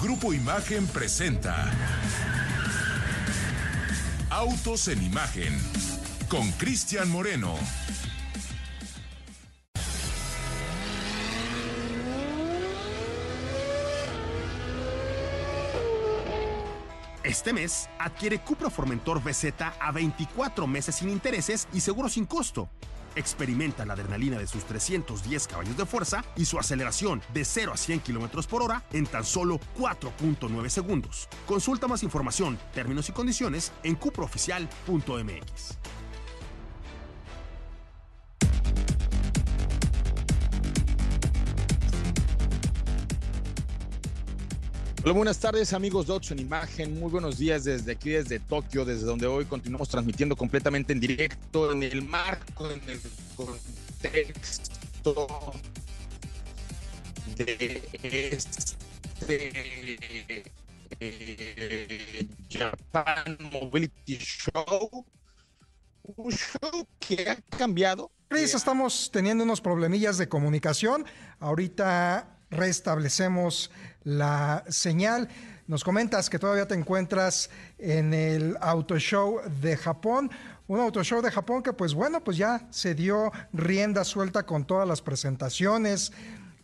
Grupo Imagen presenta Autos en Imagen con Cristian Moreno. Este mes, adquiere Cupra Formentor BZ a 24 meses sin intereses y seguro sin costo. Experimenta la adrenalina de sus 310 caballos de fuerza y su aceleración de 0 a 100 km por hora en tan solo 4.9 segundos. Consulta más información, términos y condiciones en cuprooficial.mx. Hola, buenas tardes amigos de Ocho en Imagen, muy buenos días desde aquí, desde Tokio, desde donde hoy continuamos transmitiendo completamente en directo, en el marco, en el contexto de este eh, Japan Mobility Show, un show que ha cambiado. Cris, estamos teniendo unos problemillas de comunicación, ahorita restablecemos la señal. Nos comentas que todavía te encuentras en el Auto Show de Japón. Un Auto Show de Japón que pues bueno, pues ya se dio rienda suelta con todas las presentaciones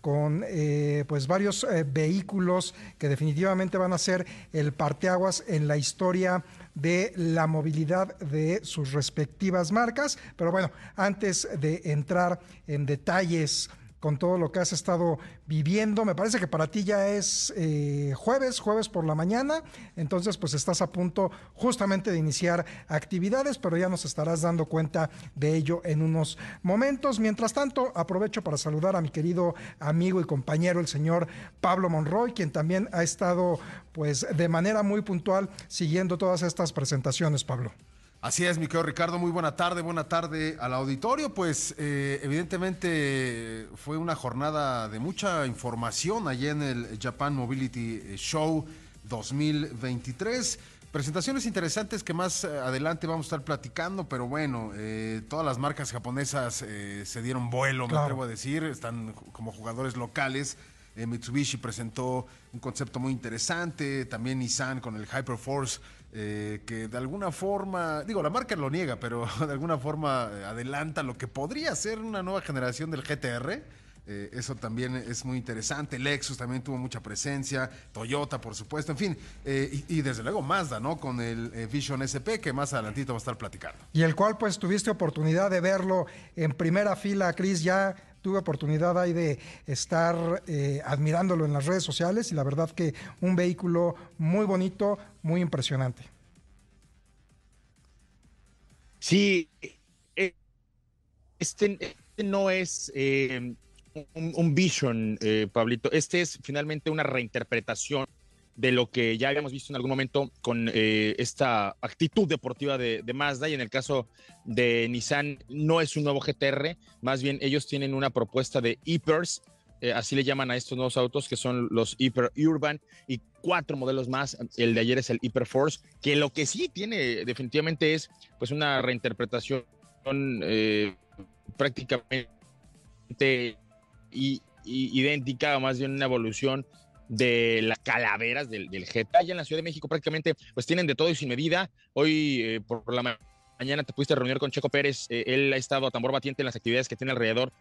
con eh, pues varios eh, vehículos que definitivamente van a ser el parteaguas en la historia de la movilidad de sus respectivas marcas. Pero bueno, antes de entrar en detalles con todo lo que has estado viviendo. Me parece que para ti ya es eh, jueves, jueves por la mañana, entonces pues estás a punto justamente de iniciar actividades, pero ya nos estarás dando cuenta de ello en unos momentos. Mientras tanto, aprovecho para saludar a mi querido amigo y compañero, el señor Pablo Monroy, quien también ha estado pues de manera muy puntual siguiendo todas estas presentaciones, Pablo. Así es, mi querido Ricardo, muy buena tarde, buena tarde al auditorio. Pues eh, evidentemente fue una jornada de mucha información allí en el Japan Mobility Show 2023. Presentaciones interesantes que más eh, adelante vamos a estar platicando, pero bueno, eh, todas las marcas japonesas se dieron vuelo, me atrevo a decir, están como jugadores locales. Mitsubishi presentó un concepto muy interesante, también Nissan con el Hyperforce eh, que de alguna forma, digo, la marca lo niega, pero de alguna forma eh, adelanta lo que podría ser una nueva generación del GTR. Eh, eso también es muy interesante. Lexus también tuvo mucha presencia, Toyota, por supuesto, en fin. y, desde luego Mazda, ¿no? Con el Vision SP, que más adelantito va a estar platicando. Y el cual, pues, tuviste oportunidad de verlo en primera fila, Cris, ya tuve oportunidad ahí de estar admirándolo en las redes sociales y la verdad que un vehículo muy bonito, muy impresionante. Sí, eh, este, este, no es eh, un, vision, eh, Pablito. Este es finalmente una reinterpretación de lo que ya habíamos visto en algún momento con esta actitud deportiva de, Mazda y en el caso de Nissan no es un nuevo GTR, más bien ellos tienen una propuesta de Hypers eh, así le llaman a estos nuevos autos, que son los Hyper Urban y cuatro modelos más. El de ayer es el Hyper Force, que lo que sí tiene definitivamente es pues una reinterpretación eh, prácticamente idéntica, o más bien una evolución de las calaveras del, del GTA. Ya en la Ciudad de México prácticamente pues tienen de todo y sin medida. Hoy eh, por la mañana te pudiste reunir con Checo Pérez. él ha estado a tambor batiente en las actividades que tiene alrededor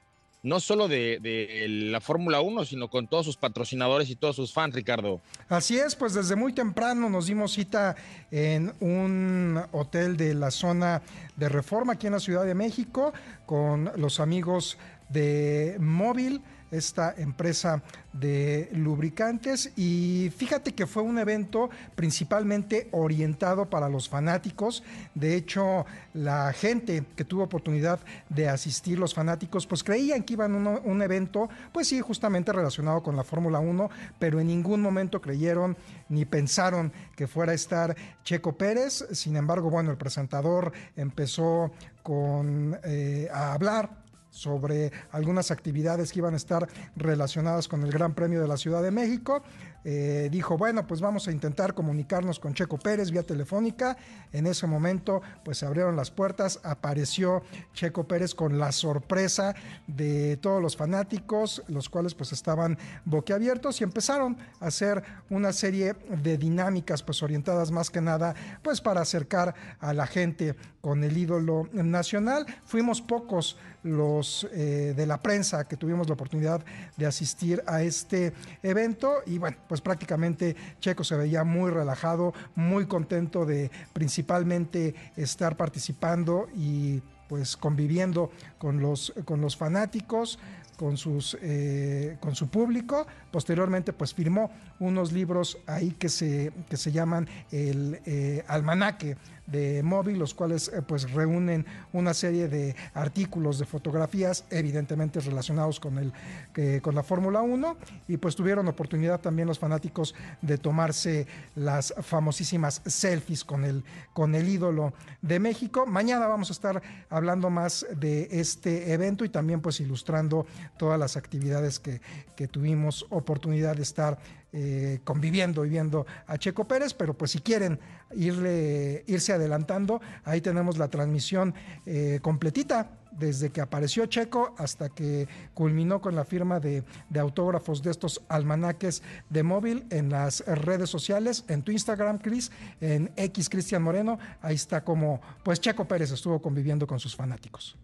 no solo de, la Fórmula 1, sino con todos sus patrocinadores y todos sus fans, Ricardo. Así es, pues desde muy temprano nos dimos cita en un hotel de la zona de Reforma aquí en la Ciudad de México con los amigos de Móvil esta empresa de lubricantes y fíjate que fue un evento principalmente orientado para los fanáticos. De hecho, la gente que tuvo oportunidad de asistir, los fanáticos, pues creían que iban a un evento, pues sí, justamente relacionado con la Fórmula 1, pero en ningún momento creyeron ni pensaron que fuera a estar Checo Pérez. Sin embargo, bueno, el presentador empezó con, eh, a hablar sobre algunas actividades que iban a estar relacionadas con el Gran Premio de la Ciudad de México. eh, dijo, bueno, pues vamos a intentar comunicarnos con Checo Pérez vía telefónica. En ese momento, pues se abrieron las puertas, apareció Checo Pérez con la sorpresa de todos los fanáticos, los cuales pues estaban boquiabiertos y empezaron a hacer una serie de dinámicas pues orientadas más que nada pues para acercar a la gente con el ídolo nacional. Fuimos pocos los eh, de la prensa que tuvimos la oportunidad de asistir a este evento y bueno, pues prácticamente Checo se veía muy relajado, muy contento de principalmente estar participando y pues conviviendo con los, con los fanáticos con, sus, eh, con su público. Posteriormente, pues firmó unos libros ahí que se, que se llaman el eh, Almanaque de móvil, los cuales eh, pues reúnen una serie de artículos, de fotografías, evidentemente relacionados con, el, con la Fórmula 1, y pues tuvieron oportunidad también los fanáticos de tomarse las famosísimas selfies con el, con el ídolo de México. Mañana vamos a estar hablando más de este evento y también pues ilustrando todas las actividades que, que tuvimos oportunidad de estar eh, conviviendo y viendo a Checo Pérez, pero pues si quieren irle, irse adelantando, ahí tenemos la transmisión eh, completita desde que apareció Checo hasta que culminó con la firma de, autógrafos de estos almanaques de móvil en las redes sociales, en tu Instagram, Chris, en X Cristian Moreno, ahí está como pues Checo Pérez estuvo conviviendo con sus fanáticos.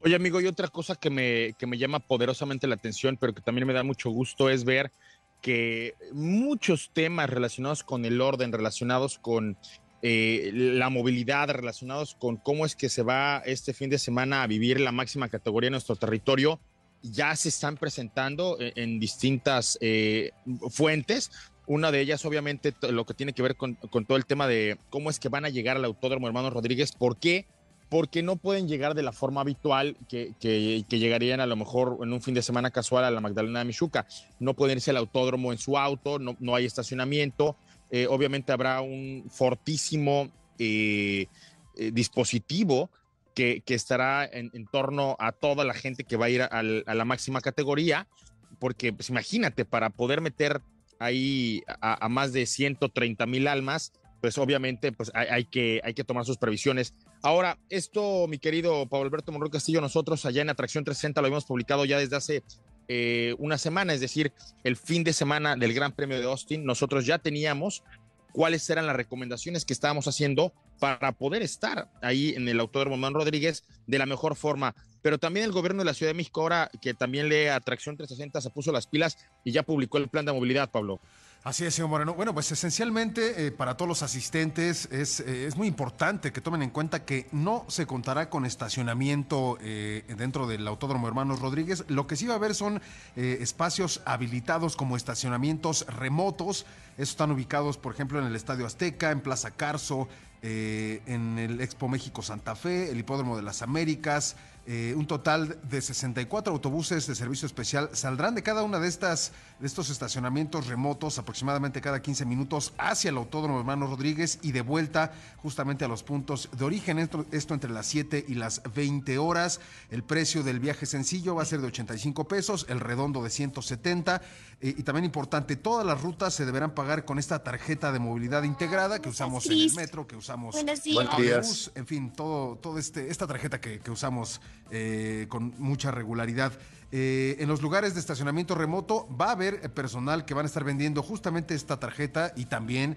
Oye, amigo, y otra cosa que me, que me llama poderosamente la atención, pero que también me da mucho gusto, es ver que muchos temas relacionados con el orden, relacionados con eh, la movilidad, relacionados con cómo es que se va este fin de semana a vivir la máxima categoría en nuestro territorio, ya se están presentando en, distintas eh, fuentes. Una de ellas, obviamente, lo que tiene que ver con, con, todo el tema de cómo es que van a llegar al Autódromo Hermano Rodríguez, por qué porque no pueden llegar de la forma habitual que, que, llegarían a lo mejor en un fin de semana casual a la Magdalena de Michuca. No pueden irse al autódromo en su auto, no, no hay estacionamiento. Eh, obviamente habrá un fortísimo eh, eh, dispositivo que, que estará en, torno a toda la gente que va a ir a, la máxima categoría, porque pues, imagínate, para poder meter ahí a, más de 130 mil almas, pues obviamente pues hay, que, hay que tomar sus previsiones. Ahora, esto, mi querido Pablo Alberto Monroy Castillo, nosotros allá en Atracción 360 lo habíamos publicado ya desde hace eh, una semana, es decir, el fin de semana del Gran Premio de Austin, nosotros ya teníamos cuáles eran las recomendaciones que estábamos haciendo para poder estar ahí en el Autódromo Manuel Rodríguez de la mejor forma. Pero también el gobierno de la Ciudad de México ahora, que también lee Atracción 360, se puso las pilas y ya publicó el plan de movilidad, Pablo. Así es, señor Moreno. Bueno, pues esencialmente eh, para todos los asistentes es, eh, es, muy importante que tomen en cuenta que no se contará con estacionamiento eh, dentro del Autódromo Hermanos Rodríguez. Lo que sí va a haber son espacios habilitados como estacionamientos remotos. Estos están ubicados, por ejemplo, en el Estadio Azteca, en Plaza Carso, en el Expo México Santa Fe, el Hipódromo de las Américas. Eh, un total de 64 autobuses de servicio especial saldrán de cada una de estas de estos estacionamientos remotos aproximadamente cada 15 minutos hacia el Autódromo Hermano Rodríguez y de vuelta justamente a los puntos de origen. Esto, entre las 7 y las 20 horas. El precio del viaje sencillo va a ser de 85 pesos, el redondo de 170. Eh, y también importante, todas las rutas se deberán pagar con esta tarjeta de movilidad integrada que usamos en el metro, que usamos en el bus, en fin, todo, todo este, esta tarjeta que, que usamos eh, con mucha regularidad. Eh, en los lugares de estacionamiento remoto va a haber eh, personal que van a estar vendiendo justamente esta tarjeta y también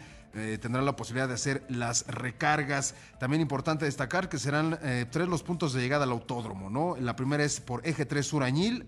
tendrán la posibilidad de hacer las recargas. También importante destacar que serán tres los puntos de llegada al autódromo, ¿no? La primera es por Eje 3 Surañil,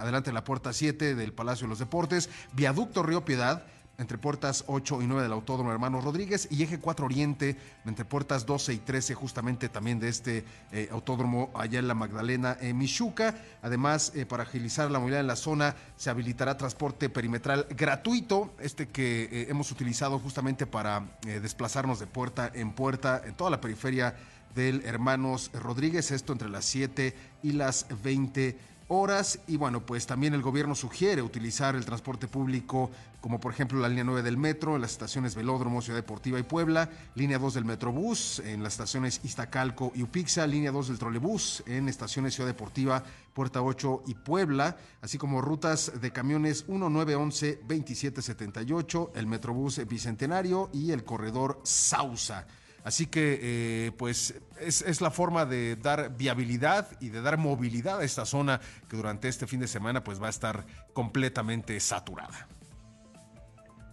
adelante la puerta 7 del Palacio de los Deportes, Viaducto Río Piedad entre puertas 8 y 9 del Autódromo Hermanos Rodríguez y eje 4 Oriente entre puertas 12 y 13 justamente también de este eh, autódromo allá en la Magdalena en Michuca. Además, eh, para agilizar la movilidad en la zona se habilitará transporte perimetral gratuito, este que eh, hemos utilizado justamente para desplazarnos de puerta en puerta en toda la periferia del Hermanos Rodríguez, esto entre las 7 y las 20 horas y bueno, pues también el gobierno sugiere utilizar el transporte público como por ejemplo la línea 9 del metro las estaciones Velódromo, Ciudad Deportiva y Puebla, línea 2 del Metrobús en las estaciones Iztacalco y Upixa, línea 2 del trolebús en estaciones Ciudad Deportiva, Puerta 8 y Puebla, así como rutas de camiones 1911 2778, el Metrobús Bicentenario y el corredor Sausa. Así que, eh, pues, es, la forma de dar viabilidad y de dar movilidad a esta zona que durante este fin de semana, pues, va a estar completamente saturada.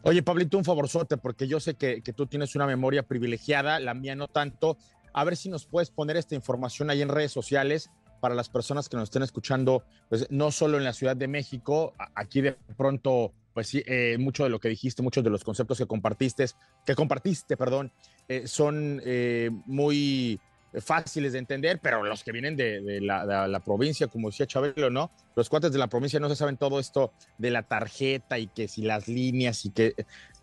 Oye, Pablito, un favorzote, porque yo sé que, tú tienes una memoria privilegiada, la mía no tanto. A ver si nos puedes poner esta información ahí en redes sociales para las personas que nos estén escuchando, pues no solo en la Ciudad de México, aquí de pronto pues sí, eh, mucho de lo que dijiste, muchos de los conceptos que compartiste, que compartiste, perdón, eh, son eh, muy fáciles de entender, pero los que vienen de, la, provincia, como decía Chabelo, ¿no? Los cuates de la provincia no se saben todo esto de la tarjeta y que si las líneas y que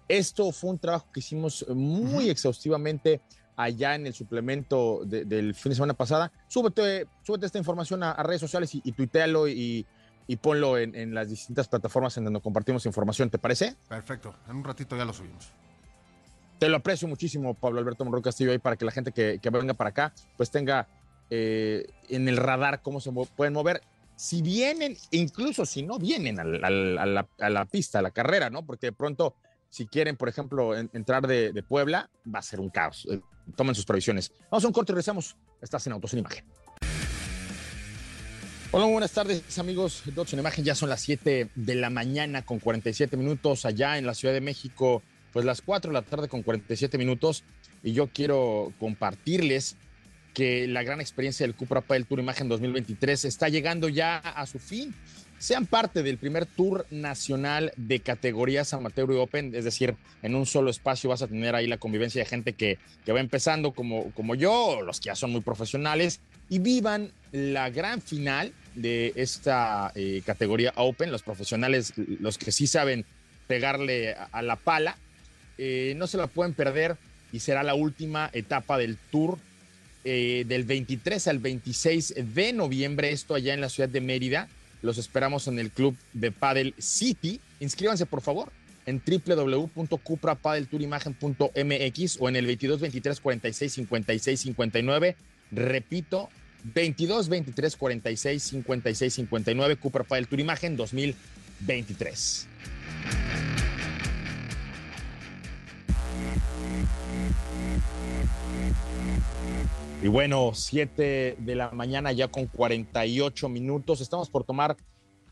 esto fue un trabajo que hicimos muy exhaustivamente allá en el suplemento del fin de semana pasada. Súbete, súbete esta información a, redes sociales y, y tuitealo y, y ponlo en, las distintas plataformas en donde compartimos información, ¿te parece? Perfecto, en un ratito ya lo subimos. Te lo aprecio muchísimo, Pablo Alberto Monroy Castillo, ahí para que la gente que, venga para acá, pues tenga eh, en el radar cómo se pueden mover. Si vienen, incluso si no vienen a la, pista, a la carrera, ¿no? Porque de pronto, si quieren, por ejemplo, entrar de, Puebla, va a ser un caos. Eh, tomen sus previsiones. Vamos a un corte y regresamos. Estás en Autos en Imagen. Hola, buenas tardes amigos de en Imagen. Ya son las 7 de la mañana con 47 minutos allá en la Ciudad de México, pues las 4 de la tarde con 47 minutos. Y yo quiero compartirles que la gran experiencia del Cupra del Tour Imagen 2023 está llegando ya a su fin. Sean parte del primer tour nacional de categorías amateur y open, es decir, en un solo espacio vas a tener ahí la convivencia de gente que, que va empezando como, como yo, los que ya son muy profesionales, y vivan la gran final de esta eh, categoría Open, los profesionales, los que sí saben pegarle a, la pala, eh, no se la pueden perder y será la última etapa del tour eh, del 23 al 26 de noviembre, esto allá en la ciudad de Mérida. Los esperamos en el club de Paddle City. Inscríbanse por favor en www.cuprapadeltourimagen.mx o en el 22 23 46 56 59. Repito, 22 23 46 56 59 Cooper Padel Tour Imagen 2023. Y bueno, 7 de la mañana ya con 48 minutos. Estamos por tomar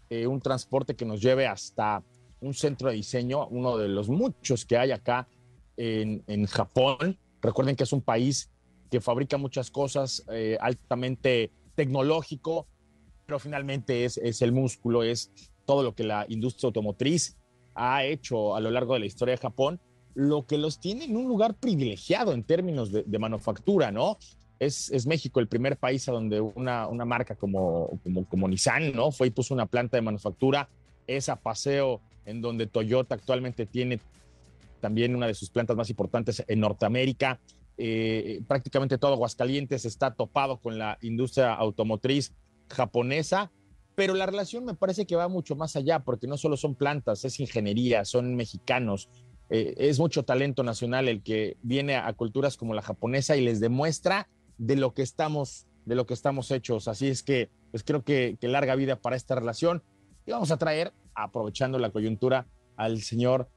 eh, un transporte que nos lleve hasta un centro de diseño, uno de los muchos que hay acá en, en Japón. Recuerden que es un país que fabrica muchas cosas eh, altamente tecnológico, pero finalmente es, es el músculo, es todo lo que la industria automotriz ha hecho a lo largo de la historia de Japón, lo que los tiene en un lugar privilegiado en términos de, manufactura, ¿no? Es, es, México el primer país a donde una, marca como, Nissan, ¿no? Fue y puso una planta de manufactura, es paseo en donde Toyota actualmente tiene también una de sus plantas más importantes en Norteamérica. Eh, prácticamente todo Aguascalientes está topado con la industria automotriz japonesa, pero la relación me parece que va mucho más allá, porque no solo son plantas, es ingeniería, son mexicanos, eh, es mucho talento nacional el que viene a culturas como la japonesa y les demuestra de lo que estamos, de lo que estamos hechos. Así es que, pues creo que, larga vida para esta relación. Y vamos a traer, aprovechando la coyuntura, al señor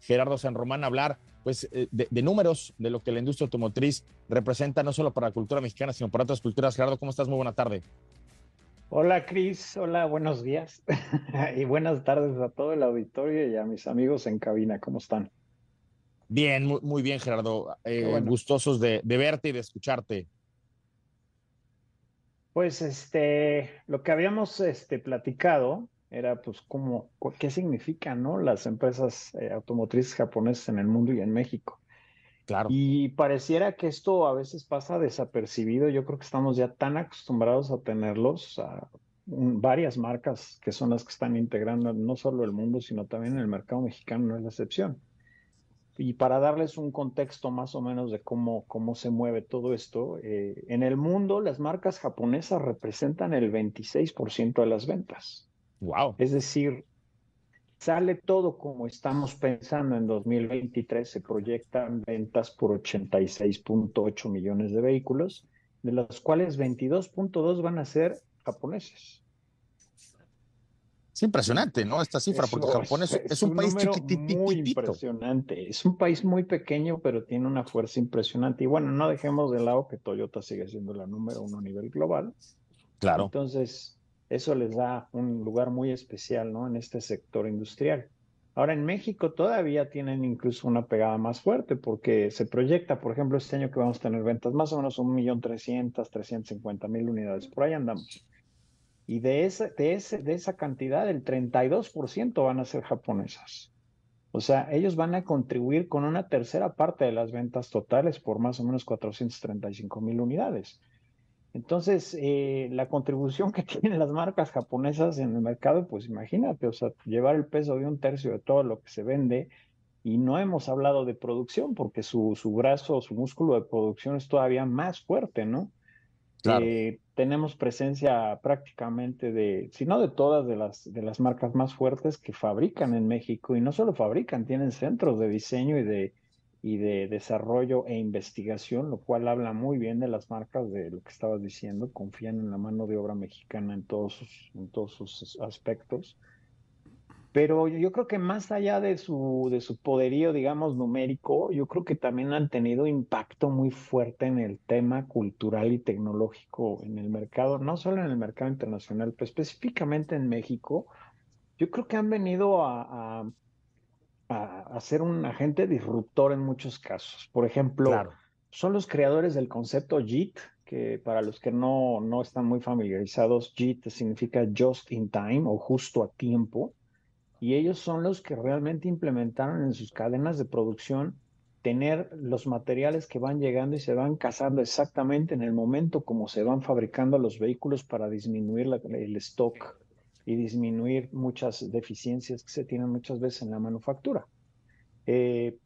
Gerardo San Román a hablar pues, eh, de, números de lo que la industria automotriz representa, no solo para la cultura mexicana, sino para otras culturas. Gerardo, ¿cómo estás? Muy buena tarde. Hola, Cris. Hola, buenos días. y buenas tardes a todo el auditorio y a mis amigos en cabina. ¿Cómo están? Bien, muy, bien, Gerardo. Eh, gustosos de, de verte y de escucharte. Pues este, lo que habíamos este, platicado era pues cómo, qué significan, ¿no? Las empresas eh, automotrices japonesas en el mundo y en México. Claro. Y pareciera que esto a veces pasa desapercibido. Yo creo que estamos ya tan acostumbrados a tenerlos, a varias marcas que son las que están integrando no solo el mundo, sino también el mercado mexicano, no es la excepción. Y para darles un contexto más o menos de cómo, cómo se mueve todo esto, eh, en el mundo las marcas japonesas representan el 26% de las ventas. Wow. Es decir, sale todo como estamos pensando en 2023, se proyectan ventas por 86.8 millones de vehículos, de los cuales 22.2 van a ser japoneses. Es impresionante, ¿no? Esta cifra, porque Japón es, un, país muy impresionante. Es un país muy pequeño, pero tiene una fuerza impresionante. Y bueno, no dejemos de lado que Toyota sigue siendo la número uno a nivel global. Claro. Entonces, eso les da un lugar muy especial, ¿no? En este sector industrial. Ahora, en México todavía tienen incluso una pegada más fuerte, porque se proyecta, por ejemplo, este año que vamos a tener ventas más o menos un millón trescientas, trescientos cincuenta mil unidades. Por ahí andamos. Y de, ese, de, ese, de esa cantidad, el 32% van a ser japonesas. O sea, ellos van a contribuir con una tercera parte de las ventas totales por más o menos 435 mil unidades. Entonces, eh, la contribución que tienen las marcas japonesas en el mercado, pues imagínate, o sea, llevar el peso de un tercio de todo lo que se vende. Y no hemos hablado de producción, porque su, su brazo, su músculo de producción es todavía más fuerte, ¿no? Eh, tenemos presencia prácticamente de, si no de todas de las, de las marcas más fuertes que fabrican en México y no solo fabrican, tienen centros de diseño y de, y de desarrollo e investigación, lo cual habla muy bien de las marcas de lo que estabas diciendo, confían en la mano de obra mexicana en todos sus, en todos sus aspectos. Pero yo creo que más allá de su, de su poderío, digamos, numérico, yo creo que también han tenido impacto muy fuerte en el tema cultural y tecnológico en el mercado, no solo en el mercado internacional, pero específicamente en México. Yo creo que han venido a, a, a, ser un agente disruptor en muchos casos. Por ejemplo, son los creadores del concepto JIT, que para los que no, no están muy familiarizados, JIT significa Just in Time o justo a tiempo y ellos son los que realmente implementaron en sus cadenas de producción tener los materiales que van llegando y se van cazando exactamente en el momento como se van fabricando los vehículos para disminuir el stock y disminuir muchas deficiencias que se tienen muchas veces en la manufactura. Eh,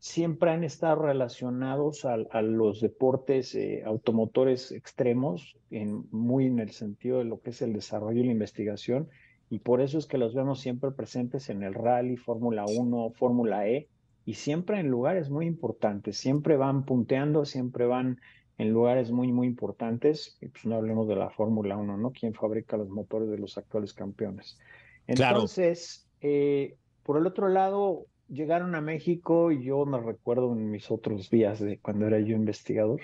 siempre han estado relacionados a, los deportes eh, automotores extremos, en, muy en el sentido de lo que es el desarrollo y la investigación, y por eso es que los vemos siempre presentes en el rally, Fórmula 1, Fórmula E, y siempre en lugares muy importantes, siempre van punteando, siempre van en lugares muy, muy importantes, y pues no hablemos de la Fórmula 1, ¿no? ¿Quién fabrica los motores de los actuales campeones? Entonces, eh, por el otro lado, llegaron a México y yo me recuerdo en mis otros días de cuando era yo investigador,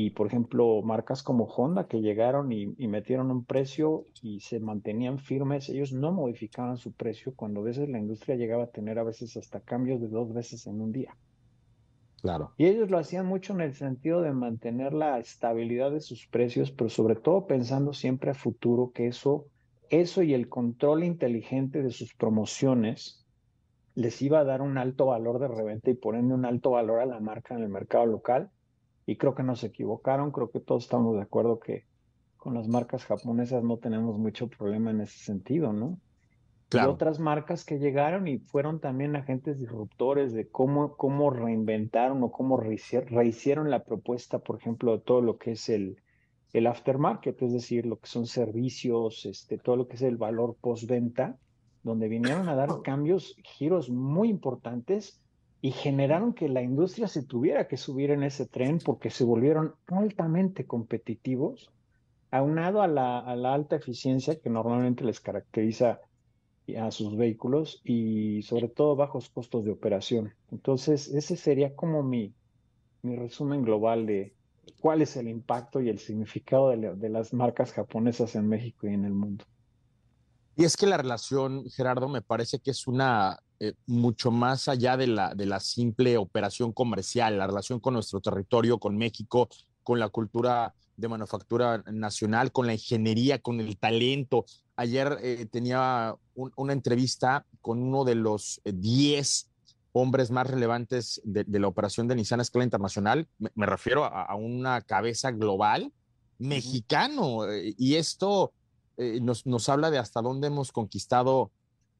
y por ejemplo, marcas como Honda que llegaron y, metieron un precio y se mantenían firmes, ellos no modificaban su precio cuando a veces la industria llegaba a tener a veces hasta cambios de dos veces en un día. Claro. Y ellos lo hacían mucho en el sentido de mantener la estabilidad de sus precios, pero sobre todo pensando siempre a futuro que eso, eso y el control inteligente de sus promociones les iba a dar un alto valor de reventa y por ende un alto valor a la marca en el mercado local y creo que no se equivocaron, creo que todos estamos de acuerdo que con las marcas japonesas no tenemos mucho problema en ese sentido, ¿no? Claro. Y otras marcas que llegaron y fueron también agentes disruptores de cómo, cómo reinventaron o cómo rehicieron la propuesta, por ejemplo, de todo lo que es el, el aftermarket, es decir, lo que son servicios, este, todo lo que es el valor postventa, donde vinieron a dar cambios, giros muy importantes y generaron que la industria se tuviera que subir en ese tren porque se volvieron altamente competitivos, aunado a la, a la alta eficiencia que normalmente les caracteriza a sus vehículos y sobre todo bajos costos de operación. Entonces, ese sería como mi, resumen global de cuál es el impacto y el significado de las marcas japonesas en México y en el mundo. Y es que la relación, Gerardo, me parece que es una eh, mucho más allá de la, de la simple operación comercial, la relación con nuestro territorio, con México, con la cultura de manufactura nacional, con la ingeniería, con el talento. Ayer eh, tenía una entrevista con uno de los 10 hombres más relevantes de, la operación de Nissan Escala Internacional. Me, refiero a, una cabeza global mexicano. Eh, y esto nos, nos habla de hasta dónde hemos conquistado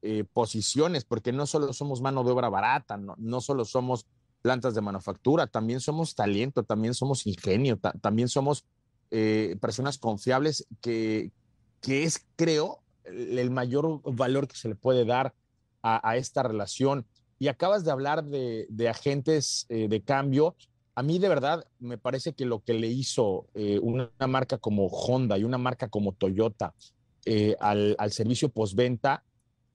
eh, posiciones, porque no solo somos mano de obra barata, no, no solo somos plantas de manufactura, también somos talento, también somos ingenio, también somos eh, personas confiables, que, que es, creo, el mayor valor que se le puede dar a, esta relación. Y acabas de hablar de, agentes eh, de cambio. A mí de verdad me parece que lo que le hizo eh, una, marca como Honda y una marca como Toyota al, al, servicio postventa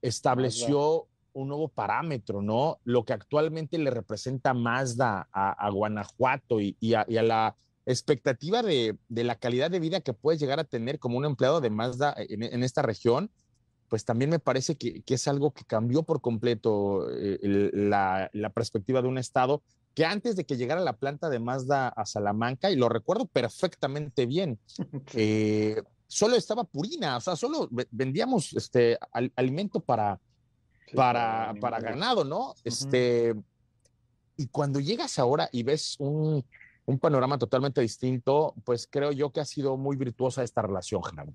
estableció un nuevo parámetro, ¿no? Lo que actualmente le representa Mazda a, Guanajuato y, a, la expectativa de, la calidad de vida que puedes llegar a tener como un empleado de Mazda en, esta región, pues también me parece que, es algo que cambió por completo eh, la, perspectiva de un estado que antes de que llegara la planta de Mazda a Salamanca, y lo recuerdo perfectamente bien, eh, solo estaba Purina, o sea, solo vendíamos este alimento para para, para ganado, ¿no? Este, y cuando llegas ahora y ves un, un, panorama totalmente distinto, pues creo yo que ha sido muy virtuosa esta relación, Genaro.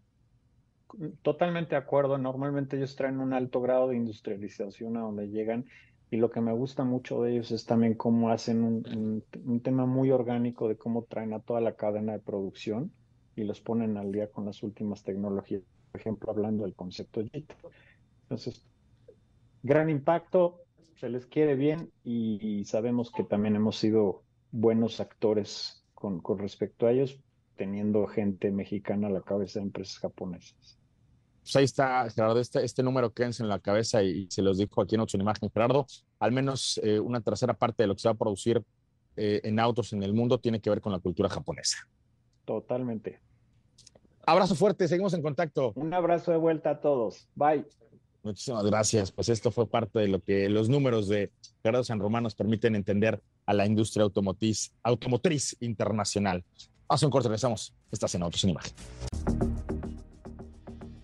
Totalmente de acuerdo. Normalmente ellos traen un alto grado de industrialización a donde llegan y lo que me gusta mucho de ellos es también cómo hacen un, un, tema muy orgánico de cómo traen a toda la cadena de producción y los ponen al día con las últimas tecnologías. Por ejemplo, hablando del concepto JIT. Entonces, gran impacto, se les quiere bien y, sabemos que también hemos sido buenos actores con, con, respecto a ellos, teniendo gente mexicana a la cabeza de empresas japonesas. Pues ahí está, Gerardo, este, este número quédense en la cabeza y, se los dijo aquí en otra imagen, Gerardo, al menos eh, una tercera parte de lo que se va a producir eh, en autos en el mundo tiene que ver con la cultura japonesa. Totalmente. Abrazo fuerte, seguimos en contacto. Un abrazo de vuelta a todos. Bye. Muchísimas gracias. Pues esto fue parte de lo que los números de Gerardo San Román nos permiten entender a la industria automotriz, automotriz internacional. A un corte, regresamos. Estás en Autos en Imagen.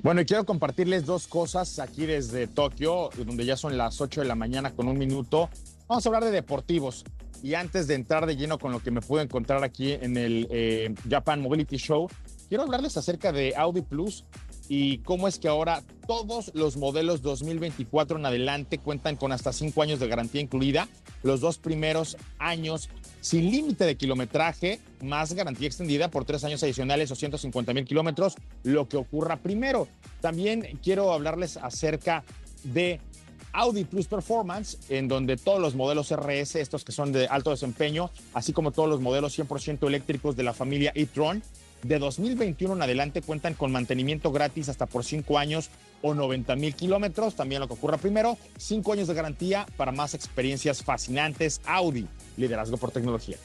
Bueno, y quiero compartirles dos cosas aquí desde Tokio, donde ya son las 8 de la mañana con un minuto. Vamos a hablar de deportivos. Y antes de entrar de lleno con lo que me pude encontrar aquí en el eh, Japan Mobility Show, quiero hablarles acerca de Audi Plus y cómo es que ahora todos los modelos 2024 en adelante cuentan con hasta cinco años de garantía incluida, los dos primeros años sin límite de kilometraje, más garantía extendida por tres años adicionales o 150 mil kilómetros, lo que ocurra primero. También quiero hablarles acerca de Audi Plus Performance, en donde todos los modelos RS, estos que son de alto desempeño, así como todos los modelos 100% eléctricos de la familia e-tron, de 2021 en adelante cuentan con mantenimiento gratis hasta por 5 años o 90 mil kilómetros. También lo que ocurra primero, 5 años de garantía para más experiencias fascinantes. Audi, liderazgo por tecnología.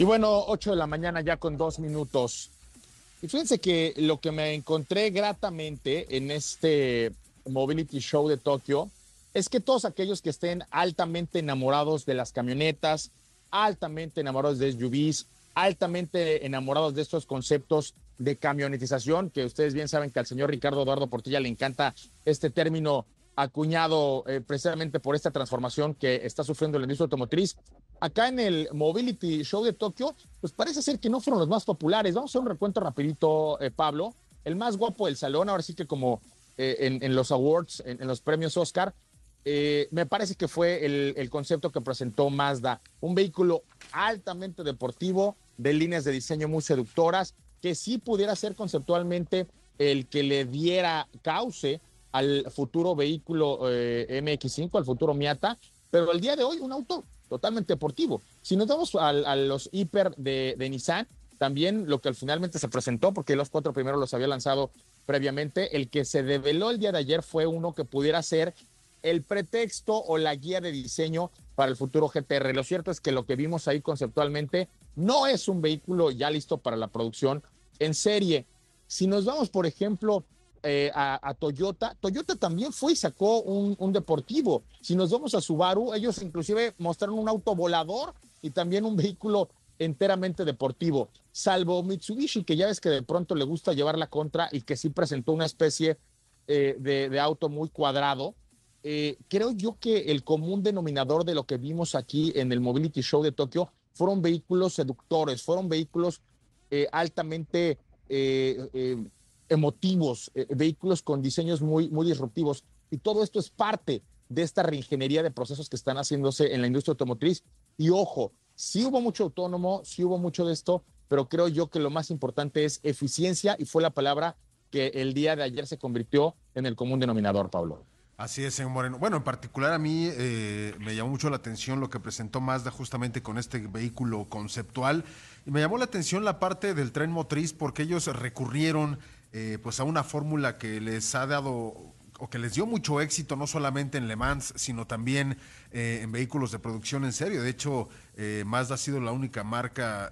Y bueno, 8 de la mañana ya con dos minutos. Y fíjense que lo que me encontré gratamente en este Mobility Show de Tokio es que todos aquellos que estén altamente enamorados de las camionetas, altamente enamorados de SUVs, altamente enamorados de estos conceptos de camionetización, que ustedes bien saben que al señor Ricardo Eduardo Portilla le encanta este término acuñado eh, precisamente por esta transformación que está sufriendo la industria automotriz acá en el Mobility Show de Tokio, pues parece ser que no fueron los más populares. Vamos a hacer un recuento rapidito, eh, Pablo. El más guapo del salón, ahora sí que como eh, en, los awards, en, los premios Oscar, eh, me parece que fue el, el, concepto que presentó Mazda. Un vehículo altamente deportivo, de líneas de diseño muy seductoras, que sí pudiera ser conceptualmente el que le diera cauce al futuro vehículo MX5, al futuro Miata, pero el día de hoy un auto totalmente deportivo. Si nos vamos a, los hiper de, Nissan, también lo que finalmente se presentó, porque los cuatro primeros los había lanzado previamente, el que se develó el día de ayer fue uno que pudiera ser el pretexto o la guía de diseño para el futuro GTR. Lo cierto es que lo que vimos ahí conceptualmente no es un vehículo ya listo para la producción en serie. Si nos vamos, por ejemplo, eh, a, Toyota. Toyota también fue y sacó un, deportivo. Si nos vamos a Subaru, ellos inclusive mostraron un auto volador y también un vehículo enteramente deportivo, salvo Mitsubishi, que ya ves que de pronto le gusta llevar la contra y que sí presentó una especie eh, de, auto muy cuadrado. eh, creo yo que el común denominador de lo que vimos aquí en el Mobility Show de Tokio fueron vehículos seductores, fueron vehículos eh, altamente emotivos, vehículos con diseños muy, muy disruptivos. Y todo esto es parte de esta reingeniería de procesos que están haciéndose en la industria automotriz. Y ojo, sí hubo mucho autónomo, sí hubo mucho de esto, pero creo yo que lo más importante es eficiencia y fue la palabra que el día de ayer se convirtió en el común denominador, Pablo. Así es, señor Moreno. Bueno, en particular a mí eh, me llamó mucho la atención lo que presentó Mazda justamente con este vehículo conceptual. Y me llamó la atención la parte del tren motriz porque ellos recurrieron eh, pues a una fórmula que les ha dado o que les dio mucho éxito no solamente en Le Mans, sino también eh, en vehículos de producción en serio. De hecho, Mazda ha sido la única marca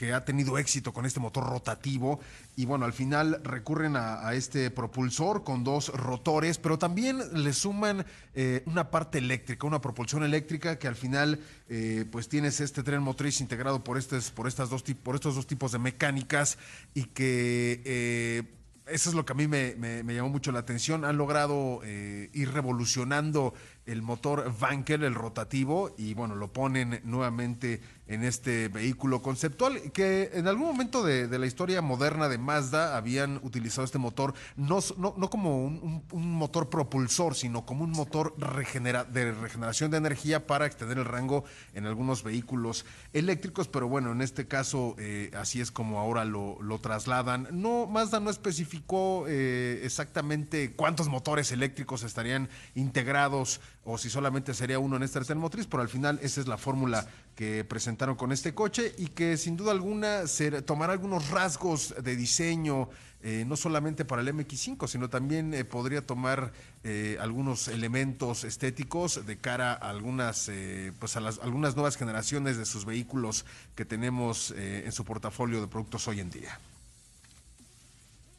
que ha tenido éxito con este motor rotativo y bueno, al final recurren a, este propulsor con dos rotores, pero también le suman eh, una parte eléctrica, una propulsión eléctrica que al final eh, pues tienes este tren motriz integrado por, estos, por, estas dos, por estos dos tipos de mecánicas y que... Eh, eso es lo que a mí me, llamó mucho la atención. Han logrado ir revolucionando el motor Vankel, el rotativo, y bueno, lo ponen nuevamente en este vehículo conceptual que en algún momento de, la historia moderna de Mazda habían utilizado este motor no, no, como un, motor propulsor, sino como un motor regenera, de regeneración de energía para extender el rango en algunos vehículos eléctricos, pero bueno, en este caso eh, así es como ahora lo, trasladan. No, Mazda no especificó eh, exactamente cuántos motores eléctricos estarían integrados o si solamente sería uno en esta tercera motriz, pero al final esa es la fórmula que presentaron con este coche y que sin duda alguna tomará algunos rasgos de diseño, eh, no solamente para el MX5, sino también eh, podría tomar eh, algunos elementos estéticos de cara a algunas, pues a las, algunas nuevas generaciones de sus vehículos que tenemos en su portafolio de productos hoy en día.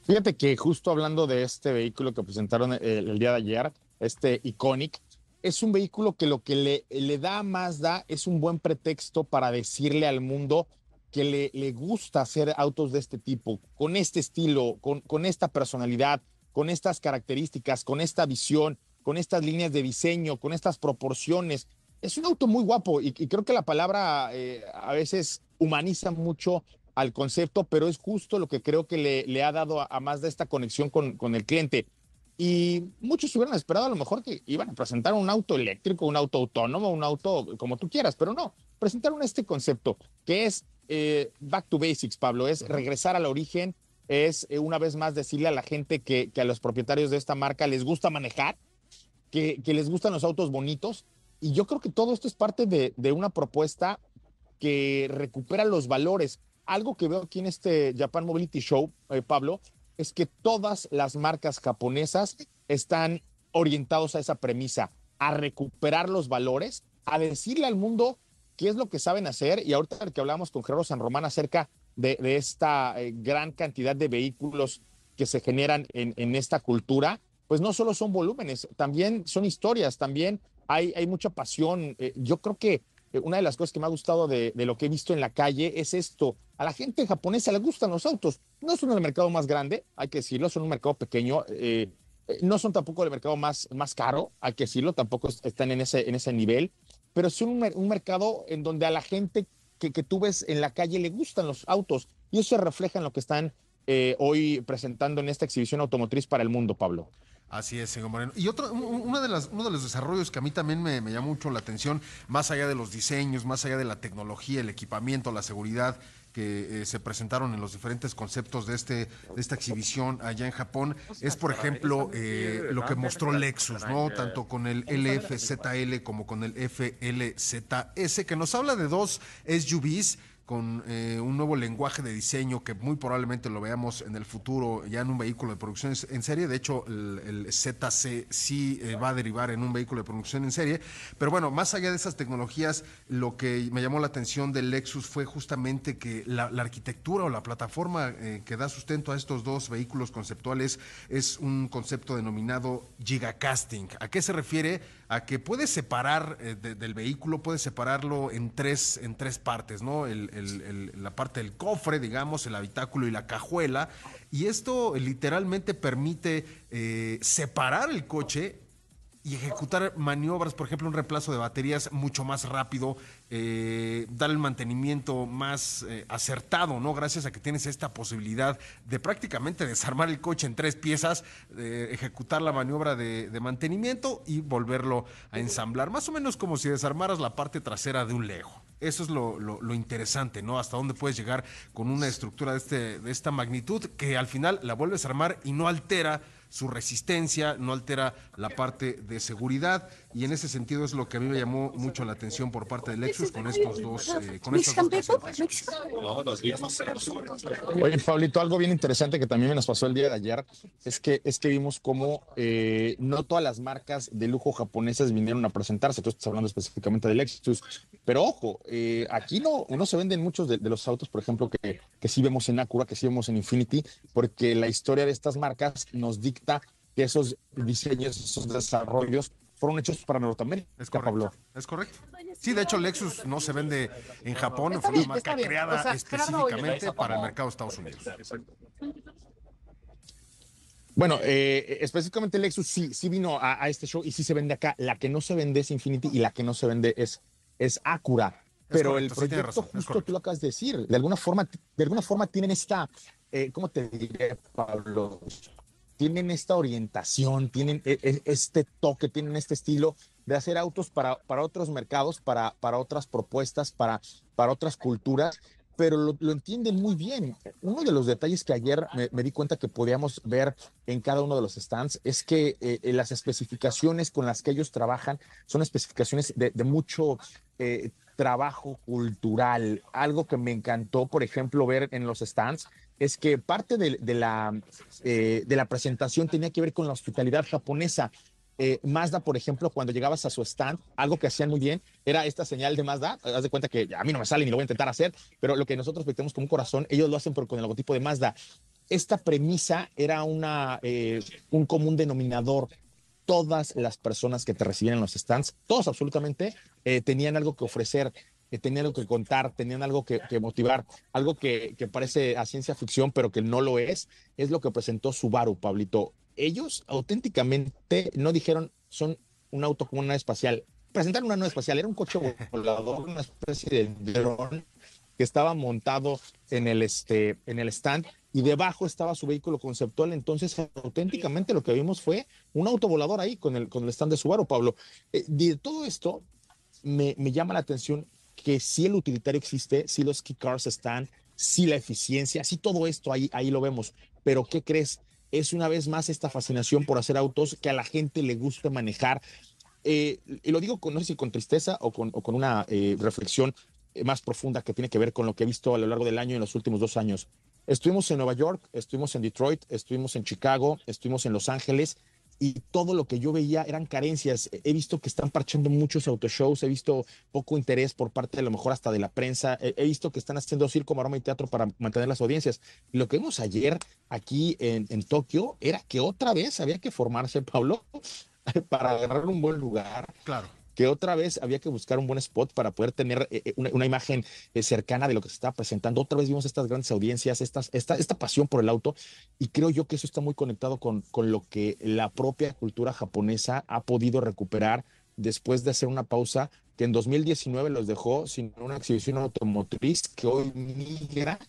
Fíjate que justo hablando de este vehículo que presentaron el día de ayer, este Iconic, es un vehículo que lo que le, da a Mazda es un buen pretexto para decirle al mundo que le, gusta hacer autos de este tipo, con este estilo, con, esta personalidad, con estas características, con esta visión, con estas líneas de diseño, con estas proporciones. Es un auto muy guapo y, creo que la palabra eh, a veces humaniza mucho al concepto, pero es justo lo que creo que le, ha dado a, a Mazda esta conexión con, con el cliente. Y muchos hubieran esperado a lo mejor que iban a presentar un auto eléctrico, un auto autónomo, un auto como tú quieras, pero no, presentaron este concepto que es eh, back to basics, Pablo, es regresar al origen, es eh, una vez más decirle a la gente que, que, a los propietarios de esta marca les gusta manejar, que, que, les gustan los autos bonitos. Y yo creo que todo esto es parte de, de una propuesta que recupera los valores. Algo que veo aquí en este Japan Mobility Show, eh, Pablo, es que todas las marcas japonesas están orientados a esa premisa, a recuperar los valores, a decirle al mundo qué es lo que saben hacer. Y ahorita que hablamos con Gerardo San Román acerca de, esta eh, gran cantidad de vehículos que se generan en, esta cultura, pues no solo son volúmenes, también son historias, también hay, mucha pasión. Eh, yo creo que eh, una de las cosas que me ha gustado de, lo que he visto en la calle es esto. A la gente japonesa le gustan los autos. No son el mercado más grande, hay que decirlo, son un mercado pequeño. Eh, eh, no son tampoco el mercado más, más caro, hay que decirlo, tampoco están en ese, en ese nivel, pero son un, mercado en donde a la gente que, que, tú ves en la calle le gustan los autos y eso se refleja en lo que están hoy presentando en esta exhibición automotriz para el mundo, Pablo. Así es, señor Moreno. Y otro, una de las, uno de los desarrollos que a mí también me llama mucho la atención, más allá de los diseños, más allá de la tecnología, el equipamiento, la seguridad, que eh, se presentaron en los diferentes conceptos de, este, de esta exhibición allá en Japón es, por ejemplo, eh, lo que mostró Lexus, ¿no? Tanto con el LFZL como con el FLZS, que nos habla de dos SUVs con eh, un nuevo lenguaje de diseño que muy probablemente lo veamos en el futuro ya en un vehículo de producción en serie. De hecho, el, ZC sí eh, va a derivar en un vehículo de producción en serie. Pero bueno, más allá de esas tecnologías, lo que me llamó la atención del Lexus fue justamente que la, arquitectura o la plataforma eh, que da sustento a estos dos vehículos conceptuales es un concepto denominado gigacasting. ¿A qué se refiere? A que puedes separar del vehículo, puedes separarlo en tres, en tres partes, ¿no? la parte del cofre, digamos, el habitáculo y la cajuela. Y esto literalmente permite eh, separar el coche y ejecutar maniobras, por ejemplo, un reemplazo de baterías mucho más rápido, eh, dar el mantenimiento más eh, acertado, ¿no? Gracias a que tienes esta posibilidad de prácticamente desarmar el coche en tres piezas, ejecutar la maniobra de, mantenimiento y volverlo a ensamblar, más o menos como si desarmaras la parte trasera de un Lego. Eso es lo, lo, interesante, ¿no? Hasta dónde puedes llegar con una estructura de, este, de esta magnitud que al final la vuelves a armar y no altera su resistencia, no altera la parte de seguridad y en ese sentido es lo que a mí me llamó mucho la atención por parte de Lexus con estos dos, eh, con estas dos Oye, Pablito, algo bien interesante que también me nos pasó el día de ayer es que es que vimos cómo eh, no todas las marcas de lujo japonesas vinieron a presentarse. Tú estás hablando específicamente de Lexus, pero ojo, eh, aquí no, no se venden muchos de, los autos, por ejemplo, que, que sí vemos en Acura, que sí vemos en Infinity, porque la historia de estas marcas nos dicta que esos diseños, esos desarrollos fueron hechos para Norteamérica. Es correcto. Es correcto. Sí, de hecho, Lexus no se vende en Japón, fue una marca creada específicamente para el mercado de Estados Unidos. Bueno, eh, específicamente Lexus sí, sí vino a, este show y sí se vende acá. La que no se vende es Infinity y la que no se vende es, es Acura. Pero el proyecto, justo tú lo acabas de decir, de alguna forma, de alguna forma tienen esta, eh, ¿cómo te diré, Pablo? Tienen esta orientación, tienen e, e, este toque, tienen este estilo de hacer autos para, para otros mercados, para, para otras propuestas, para, para otras culturas, pero lo, entienden muy bien. Uno de los detalles que ayer me, di cuenta que podíamos ver en cada uno de los stands es que eh, eh, las especificaciones con las que ellos trabajan son especificaciones de, mucho eh, trabajo cultural. Algo que me encantó, por ejemplo, ver en los stands es que parte de, la, eh, de la presentación tenía que ver con la hospitalidad japonesa. Eh, Mazda, por ejemplo, cuando llegabas a su stand, algo que hacían muy bien era esta señal de Mazda. Haz de cuenta que a mí no me sale ni lo voy a intentar hacer, pero lo que nosotros metemos como un corazón, ellos lo hacen con el logotipo de Mazda. Esta premisa era una, eh, un común denominador. Todas las personas que te recibían en los stands, todos absolutamente, tenían algo que ofrecer que tenían algo que contar, tenían algo que, motivar, algo que, parece a ciencia ficción, pero que no lo es, es lo que presentó Subaru, Pablito. Ellos auténticamente no dijeron son un auto como una nave espacial. Presentaron una nave espacial, era un coche volador, una especie de dron que estaba montado en el, este, en el stand y debajo estaba su vehículo conceptual. Entonces, auténticamente lo que vimos fue un auto volador ahí con el, con el stand de Subaru, Pablo. Eh, de todo esto, me, llama la atención que si el utilitario existe, si los key cars están, si la eficiencia, si todo esto ahí, ahí lo vemos. Pero ¿qué crees? Es una vez más esta fascinación por hacer autos que a la gente le gusta manejar. Eh, y lo digo con, no sé si con tristeza o con, con una eh, reflexión eh, más profunda que tiene que ver con lo que he visto a lo largo del año en los últimos dos años. Estuvimos en Nueva York, estuvimos en Detroit, estuvimos en Chicago, estuvimos en Los Ángeles y todo lo que yo veía eran carencias. He visto que están parchando muchos autoshows, he visto poco interés por parte de lo mejor hasta de la prensa, he, visto que están haciendo circo, maroma y teatro para mantener las audiencias. lo que vimos ayer aquí en, en Tokio era que otra vez había que formarse, Pablo, para agarrar un buen lugar. Claro que otra vez había que buscar un buen spot para poder tener eh, eh, una, imagen eh, cercana de lo que se estaba presentando. Otra vez vimos estas grandes audiencias, esta, esta pasión por el auto, y creo yo que eso está muy conectado con, con lo que la propia cultura japonesa ha podido recuperar después de hacer una pausa que en 2019 los dejó sin una exhibición automotriz que hoy migra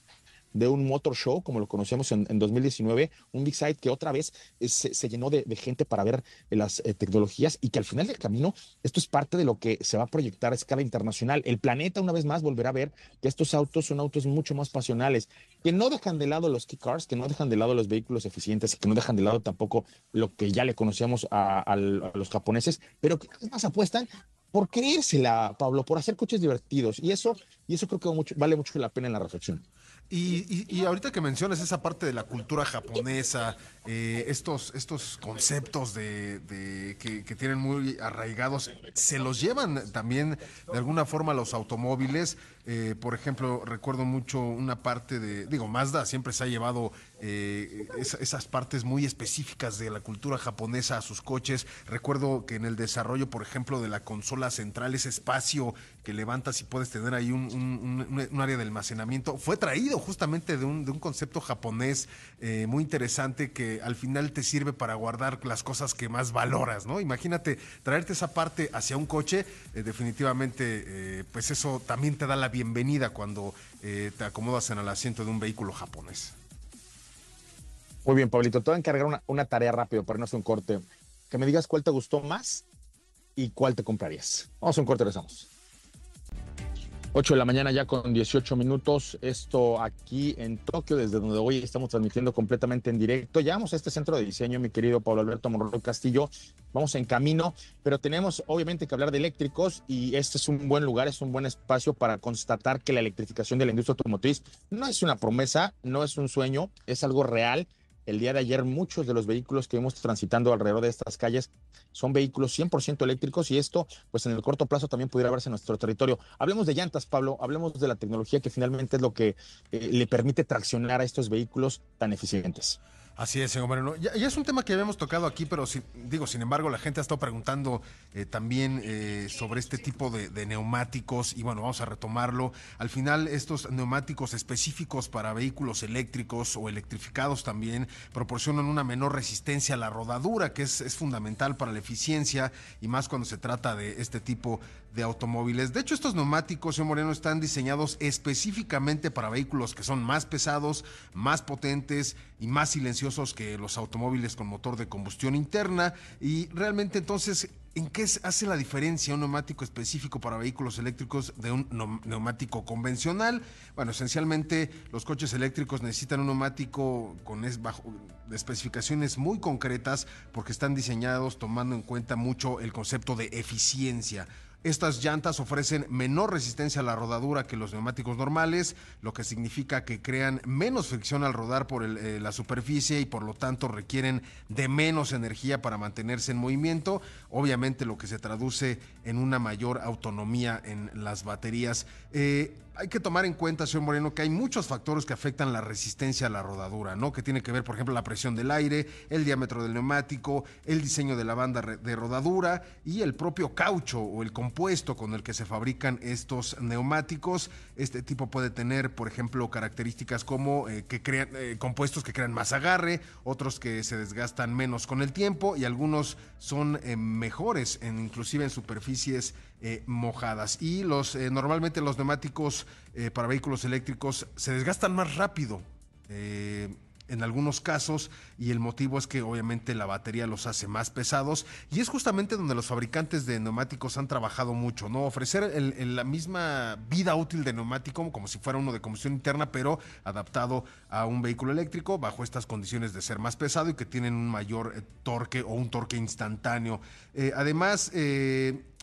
de un motor show, como lo conocíamos en, 2019, un big site que otra vez eh, se, llenó de, gente para ver eh, las eh, tecnologías y que al final del camino esto es parte de lo que se va a proyectar a escala internacional. El planeta una vez más volverá a ver que estos autos son autos mucho más pasionales, que no dejan de lado los key cars, que no dejan de lado los vehículos eficientes y que no dejan de lado tampoco lo que ya le conocíamos a, los japoneses, pero que más apuestan por creérsela, Pablo, por hacer coches divertidos. Y eso, y eso creo que vale mucho la pena en la reflexión. Y, ahorita que mencionas esa parte de la cultura japonesa, eh, estos, estos conceptos de, que, tienen muy arraigados, ¿se los llevan también de alguna forma los automóviles? Eh, por ejemplo, recuerdo mucho una parte de, digo, Mazda siempre se ha llevado eh, esas partes muy específicas de la cultura japonesa a sus coches. Recuerdo que en el desarrollo, por ejemplo, de la consola central, ese espacio que levantas y puedes tener ahí un, área de almacenamiento, fue traído justamente de un, concepto japonés eh, muy interesante que al final te sirve para guardar las cosas que más valoras, ¿no? Imagínate traerte esa parte hacia un coche, eh, definitivamente, pues eso también te da la bienvenida cuando te acomodas en el asiento de un vehículo japonés. Muy bien, Pablito. Te voy a encargar una, tarea rápido para no hacer un corte. Que me digas cuál te gustó más y cuál te comprarías. Vamos a un corte, regresamos. 8 de la mañana ya con 18 minutos. Esto aquí en Tokio, desde donde hoy estamos transmitiendo completamente en directo. Llegamos a este centro de diseño, mi querido Pablo Alberto Monroy Castillo. Vamos en camino, pero tenemos obviamente que hablar de eléctricos y este es un buen lugar, es un buen espacio para constatar que la electrificación de la industria automotriz no es una promesa, no es un sueño, es algo real el día de ayer muchos de los vehículos que vimos transitando alrededor de estas calles son vehículos 100% eléctricos y esto pues en el corto plazo también pudiera verse en nuestro territorio. Hablemos de llantas, Pablo, hablemos de la tecnología que finalmente es lo que eh, le permite traccionar a estos vehículos tan eficientes. Así es, señor Moreno. Ya, es un tema que habíamos tocado aquí, pero digo, sin embargo, la gente ha estado preguntando eh, también eh, sobre este tipo de, neumáticos y bueno, vamos a retomarlo. Al final, estos neumáticos específicos para vehículos eléctricos o electrificados también proporcionan una menor resistencia a la rodadura, que es, es fundamental para la eficiencia y más cuando se trata de este tipo de automóviles. De hecho, estos neumáticos, señor Moreno, están diseñados específicamente para vehículos que son más pesados, más potentes y más silenciosos que los automóviles con motor de combustión interna. Y realmente entonces, ¿en qué hace la diferencia un neumático específico para vehículos eléctricos de un neumático convencional? Bueno, esencialmente los coches eléctricos necesitan un neumático con bajo, de especificaciones muy concretas porque están diseñados tomando en cuenta mucho el concepto de eficiencia. Estas llantas ofrecen menor resistencia a la rodadura que los neumáticos normales, lo que significa que crean menos fricción al rodar por eh, la superficie y por lo tanto requieren de menos energía para mantenerse en movimiento, obviamente lo que se traduce en una mayor autonomía en las baterías. Eh, hay que tomar en cuenta, señor Moreno, que hay muchos factores que afectan la resistencia a la rodadura, ¿no? Que tiene que ver, por ejemplo, la presión del aire, el diámetro del neumático, el diseño de la banda de rodadura y el propio caucho o el compuesto con el que se fabrican estos neumáticos. Este tipo puede tener, por ejemplo, características como eh, que crean eh, compuestos que crean más agarre, otros que se desgastan menos con el tiempo y algunos son eh, mejores, inclusive en superficies eh, mojadas. Y los eh, normalmente los neumáticos eh, para vehículos eléctricos se desgastan más rápido. en algunos casos y el motivo es que obviamente la batería los hace más pesados y es justamente donde los fabricantes de neumáticos han trabajado mucho, ¿no? Ofrecer la misma vida útil de neumático como si fuera uno de combustión interna pero adaptado a un vehículo eléctrico bajo estas condiciones de ser más pesado y que tienen un mayor torque o un torque instantáneo. además,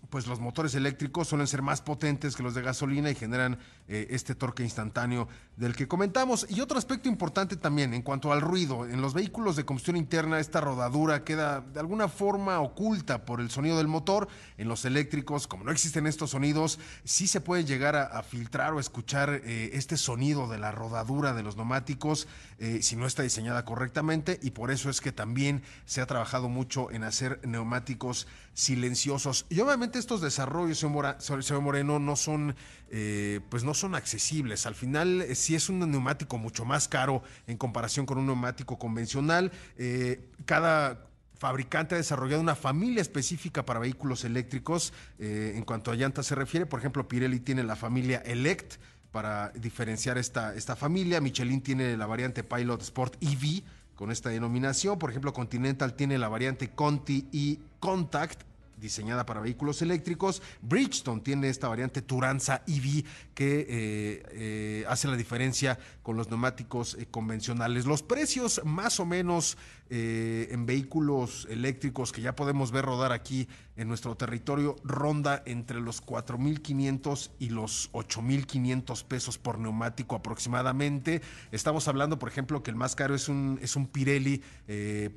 pues los motores eléctricos suelen ser más potentes que los de gasolina y generan eh, este torque instantáneo del que comentamos. Y otro aspecto importante también en cuanto al ruido, en los vehículos de combustión interna esta rodadura queda de alguna forma oculta por el sonido del motor. En los eléctricos, como no existen estos sonidos, sí se puede llegar a, filtrar o escuchar eh, este sonido de la rodadura de los neumáticos eh, si no está diseñada correctamente y por eso es que también se ha trabajado mucho en hacer neumáticos silenciosos. Y obviamente estos desarrollos, señor Moreno, no son, eh, pues no son accesibles. Al final, eh, si es un neumático mucho más caro en comparación con un neumático convencional, eh, cada fabricante ha desarrollado una familia específica para vehículos eléctricos. en cuanto a llantas se refiere, por ejemplo, Pirelli tiene la familia Elect para diferenciar esta, esta familia. Michelin tiene la variante Pilot Sport EV con esta denominación. Por ejemplo, Continental tiene la variante Conti y Contact diseñada para vehículos eléctricos. Bridgestone tiene esta variante Turanza EV que eh, eh, hace la diferencia con los neumáticos eh, convencionales. Los precios más o menos en vehículos eléctricos que ya podemos ver rodar aquí en nuestro territorio ronda entre los 4.500 y los 8.500 pesos por neumático aproximadamente. Estamos hablando, por ejemplo, que el más caro es un, es un Pirelli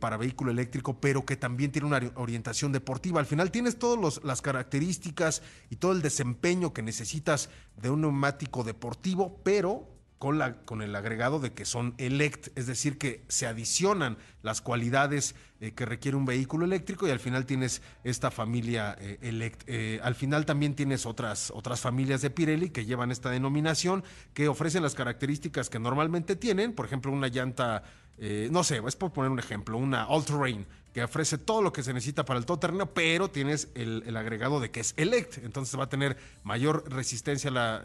para vehículo eléctrico, pero que también tiene una orientación deportiva. Al final tienes todas las características y todo el desempeño que necesitas de un neumático deportivo, pero con, la, con el agregado de que son elect, es decir, que se adicionan las cualidades eh, que requiere un vehículo eléctrico y al final tienes esta familia eh, elect. Eh, al final también tienes otras, otras familias de Pirelli que llevan esta denominación, que ofrecen las características que normalmente tienen, por ejemplo, una llanta, no sé, es por poner un ejemplo, una All Terrain que ofrece todo lo que se necesita para el todoterreno, pero tienes el, el, agregado de que es elect, entonces va a tener mayor resistencia a la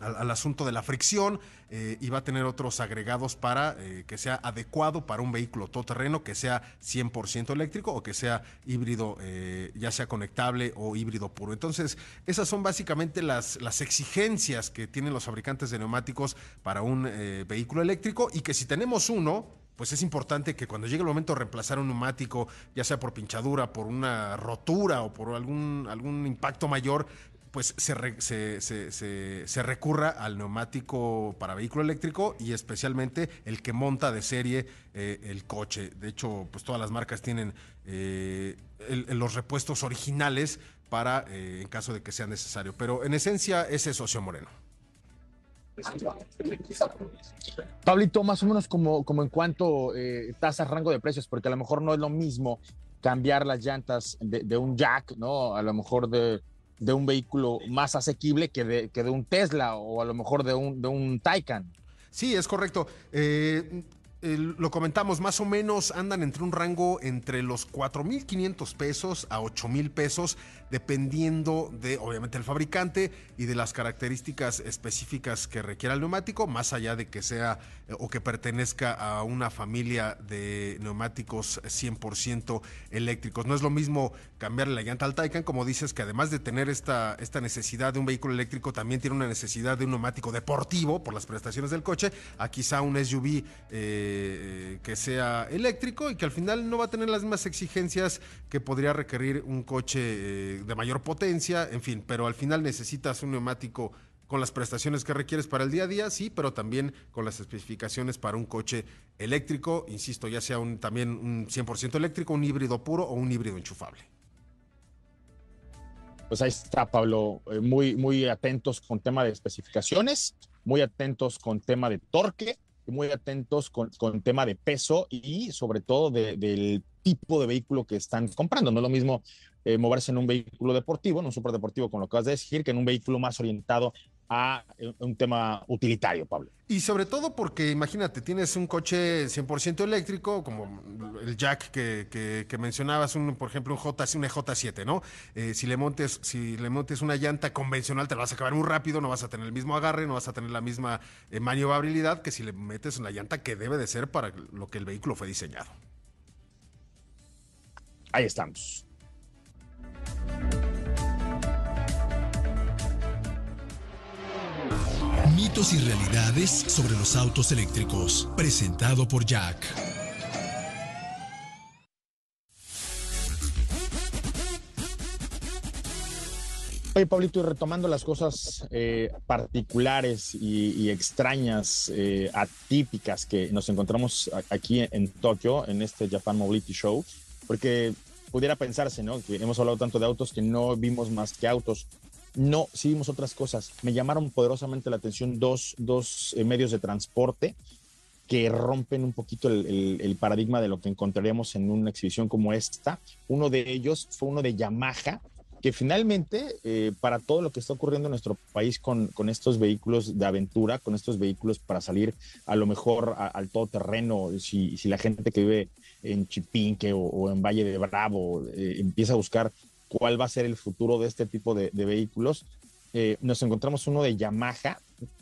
al, asunto de la fricción eh, y va a tener otros agregados para eh, que sea adecuado para un vehículo todoterreno que sea 100% eléctrico o que sea híbrido, eh, ya sea conectable o híbrido puro. Entonces, esas son básicamente las, las exigencias que tienen los fabricantes de neumáticos para un vehículo eléctrico y que si tenemos uno, pues es importante que cuando llegue el momento de reemplazar un neumático, ya sea por pinchadura, por una rotura o por algún, algún impacto mayor, pues se, se, recurra al neumático para vehículo eléctrico y especialmente el que monta de serie eh, el coche. De hecho, pues todas las marcas tienen eh, los repuestos originales para eh, en caso de que sea necesario. Pero en esencia es eso, Socio Moreno. Pablito, más o menos como, como en cuanto tasas, rango de precios, porque a lo mejor no es lo mismo cambiar las llantas de un jack, ¿no? A lo mejor de de un vehículo más asequible que de, que de un Tesla o a lo mejor de un, de un Taycan. Sí, es correcto. Eh, lo comentamos, más o menos andan entre un rango entre los 4.500 pesos a 8.000 pesos, dependiendo de, obviamente, el fabricante y de las características específicas que requiera el neumático, más allá de que sea eh, o que pertenezca a una familia de neumáticos 100% eléctricos. No es lo mismo cambiarle la llanta al Taycan, como dices, que además de tener esta, esta necesidad de un vehículo eléctrico, también tiene una necesidad de un neumático deportivo por las prestaciones del coche, a quizá un SUV. Eh, eh, que sea eléctrico y que al final no va a tener las mismas exigencias que podría requerir un coche eh, de mayor potencia, en fin, pero al final necesitas un neumático con las prestaciones que requieres para el día a día, sí, pero también con las especificaciones para un coche eléctrico, insisto, ya sea un, también un 100% eléctrico, un híbrido puro o un híbrido enchufable. Pues ahí está, Pablo, eh, muy, muy atentos con tema de especificaciones, muy atentos con tema de torque muy atentos con, con tema de peso y sobre todo del tipo de vehículo que están comprando. No es lo mismo eh, moverse en un vehículo deportivo, en un superdeportivo, con lo que vas a decir, que en un vehículo más orientado a un tema utilitario, Pablo. Y sobre todo porque, imagínate, tienes un coche 100% eléctrico, como el Jack que, que, mencionabas, un, por ejemplo, un J, un J7, ¿no? Eh, si, le montes, si le montes una llanta convencional, te la vas a acabar muy rápido, no vas a tener el mismo agarre, no vas a tener la misma eh, maniobrabilidad que si le metes una llanta que debe de ser para lo que el vehículo fue diseñado. Ahí estamos. Mitos y realidades sobre los autos eléctricos. Presentado por Jack. Oye, Pablito, y retomando las cosas eh, particulares y, extrañas, eh, atípicas que nos encontramos aquí en Tokio, en este Japan Mobility Show, porque pudiera pensarse, ¿no? Que hemos hablado tanto de autos que no vimos más que autos. No, sí vimos otras cosas. Me llamaron poderosamente la atención dos, dos eh, medios de transporte que rompen un poquito el, paradigma de lo que encontraríamos en una exhibición como esta. Uno de ellos fue uno de Yamaha, que finalmente, eh, para todo lo que está ocurriendo en nuestro país con, con, estos vehículos de aventura, con estos vehículos para salir a lo mejor al todoterreno, si, si la gente que vive en Chipinque o, en Valle de Bravo eh, empieza a buscar cuál va a ser el futuro de este tipo de, vehículos, eh, nos encontramos uno de Yamaha,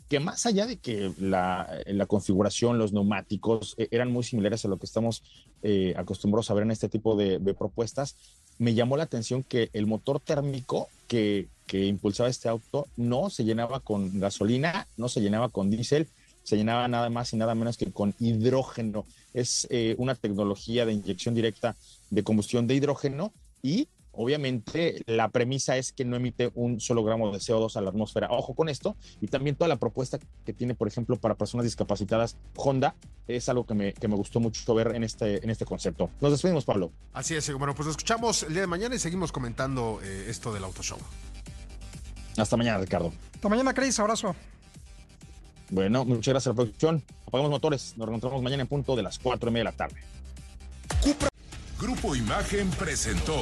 que más allá de que la, configuración, los neumáticos eh, eran muy similares a lo que estamos eh, acostumbrados a ver en este tipo de, propuestas, me llamó la atención que el motor térmico que, que impulsaba este auto no se llenaba con gasolina, no se llenaba con diésel, se llenaba nada más y nada menos que con hidrógeno. Es una tecnología de inyección directa de combustión de hidrógeno y Obviamente, la premisa es que no emite un solo gramo de CO2 a la atmósfera. Ojo con esto. Y también toda la propuesta que tiene, por ejemplo, para personas discapacitadas, Honda, es algo que me, que me gustó mucho ver en este, en este concepto. Nos despedimos, Pablo. Así es. Bueno, pues escuchamos el día de mañana y seguimos comentando eh, esto del Auto Show. Hasta mañana, Ricardo. Hasta mañana, Cris. Abrazo. Bueno, muchas gracias a la producción. Apagamos motores. Nos reencontramos mañana en punto de las cuatro y media de la tarde. Grupo Imagen presentó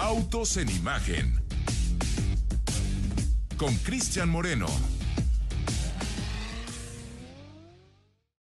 Autos en Imagen con Cristian Moreno.